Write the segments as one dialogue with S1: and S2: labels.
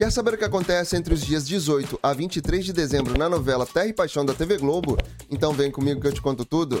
S1: Quer saber o que acontece entre os dias 18 a 23 de dezembro na novela Terra e Paixão da TV Globo? Então vem comigo que eu te conto tudo.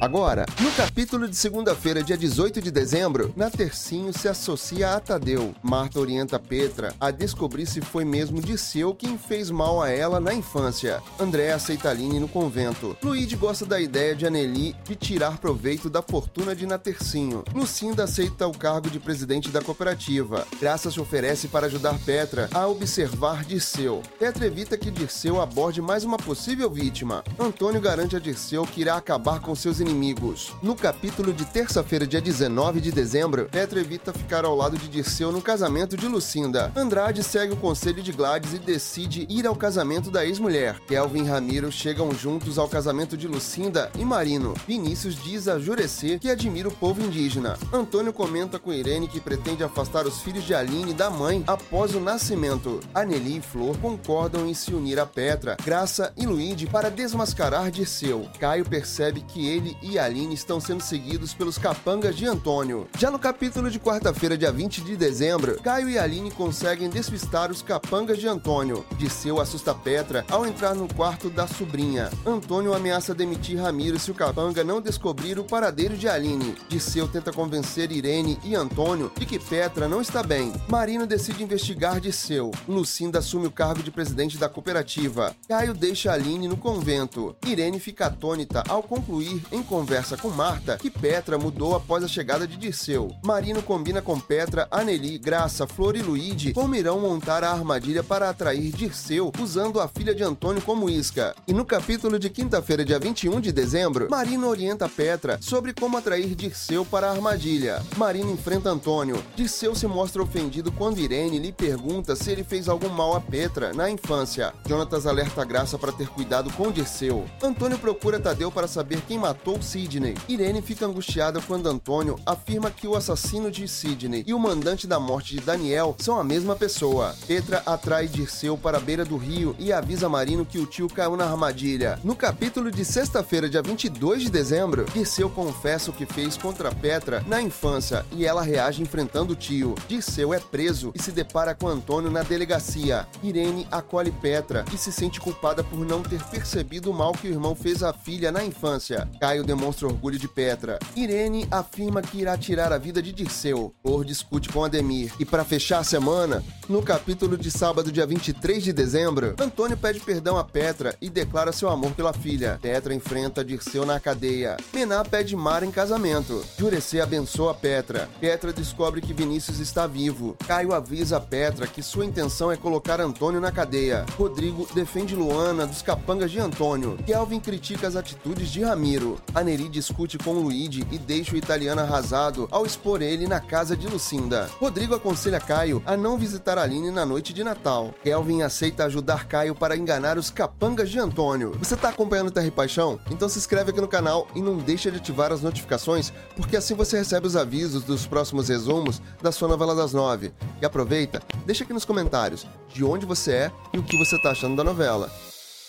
S1: Agora, no capítulo de segunda-feira, dia 18 de dezembro, Natercinho se associa a Tadeu. Marta orienta Petra a descobrir se foi mesmo Disseu quem fez mal a ela na infância. André aceita Aline no convento. Luíde gosta da ideia de Anneli de tirar proveito da fortuna de Natercinho. Lucinda aceita o cargo de presidente da cooperativa. Graça se oferece para ajudar Petra a observar Dirceu. Petra evita que Dirceu aborde mais uma possível vítima. Antônio garante a Dirceu que irá acabar com seus inimigos. No capítulo de terça-feira, dia 19 de dezembro, Petra evita ficar ao lado de Dirceu no casamento de Lucinda. Andrade segue o conselho de Gladys e decide ir ao casamento da ex-mulher. Kelvin e Ramiro chegam juntos ao casamento de Lucinda e Marino. Vinícius diz a Jurecer que admira o povo indígena. Antônio comenta com Irene que pretende afastar os filhos de Aline da mãe após o nascimento. Aneli e Flor concordam em se unir a Petra, Graça e Luíde para desmascarar Dirceu. Caio percebe que ele e Aline estão sendo seguidos pelos capangas de Antônio. Já no capítulo de quarta-feira, dia 20 de dezembro, Caio e Aline conseguem despistar os capangas de Antônio. Disseu assusta Petra ao entrar no quarto da sobrinha. Antônio ameaça demitir Ramiro se o capanga não descobrir o paradeiro de Aline. Disseu tenta convencer Irene e Antônio de que Petra não está bem. Marino decide investigar Disseu. Lucinda assume o cargo de presidente da cooperativa. Caio deixa Aline no convento. Irene fica atônita ao concluir em conversa com Marta que Petra mudou após a chegada de Dirceu. Marino combina com Petra, Aneli, Graça, Flor e Luíde como irão montar a armadilha para atrair Dirceu usando a filha de Antônio como isca. E no capítulo de quinta-feira, dia 21 de dezembro, Marino orienta Petra sobre como atrair Dirceu para a armadilha. Marino enfrenta Antônio. Dirceu se mostra ofendido quando Irene lhe pergunta se ele fez algum mal a Petra na infância. Jonatas alerta Graça para ter cuidado com Dirceu. Antônio procura Tadeu para saber quem matou matou Sidney. Irene fica angustiada quando Antônio afirma que o assassino de Sidney e o mandante da morte de Daniel são a mesma pessoa. Petra atrai Dirceu para a beira do rio e avisa Marino que o tio caiu na armadilha. No capítulo de sexta-feira, dia 22 de dezembro, Dirceu confessa o que fez contra Petra na infância e ela reage enfrentando o tio. Dirceu é preso e se depara com Antônio na delegacia. Irene acolhe Petra e se sente culpada por não ter percebido o mal que o irmão fez à filha na infância. Caio demonstra orgulho de Petra. Irene afirma que irá tirar a vida de Dirceu. Flor discute com Ademir. E para fechar a semana, no capítulo de sábado, dia 23 de dezembro, Antônio pede perdão a Petra e declara seu amor pela filha. Petra enfrenta Dirceu na cadeia. Mená pede Mara em casamento. Jurecê abençoa Petra. Petra descobre que Vinícius está vivo. Caio avisa Petra que sua intenção é colocar Antônio na cadeia. Rodrigo defende Luana dos capangas de Antônio. Kelvin critica as atitudes de Ramiro. A Neri discute com Luigi e deixa o italiano arrasado ao expor ele na casa de Lucinda. Rodrigo aconselha Caio a não visitar Aline na noite de Natal. Kelvin aceita ajudar Caio para enganar os capangas de Antônio. Você está acompanhando Terra e Paixão? Então se inscreve aqui no canal e não deixa de ativar as notificações, porque assim você recebe os avisos dos próximos resumos da sua novela das nove. E aproveita, deixa aqui nos comentários de onde você é e o que você está achando da novela.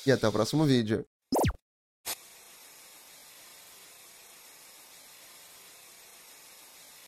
S1: E até o próximo vídeo.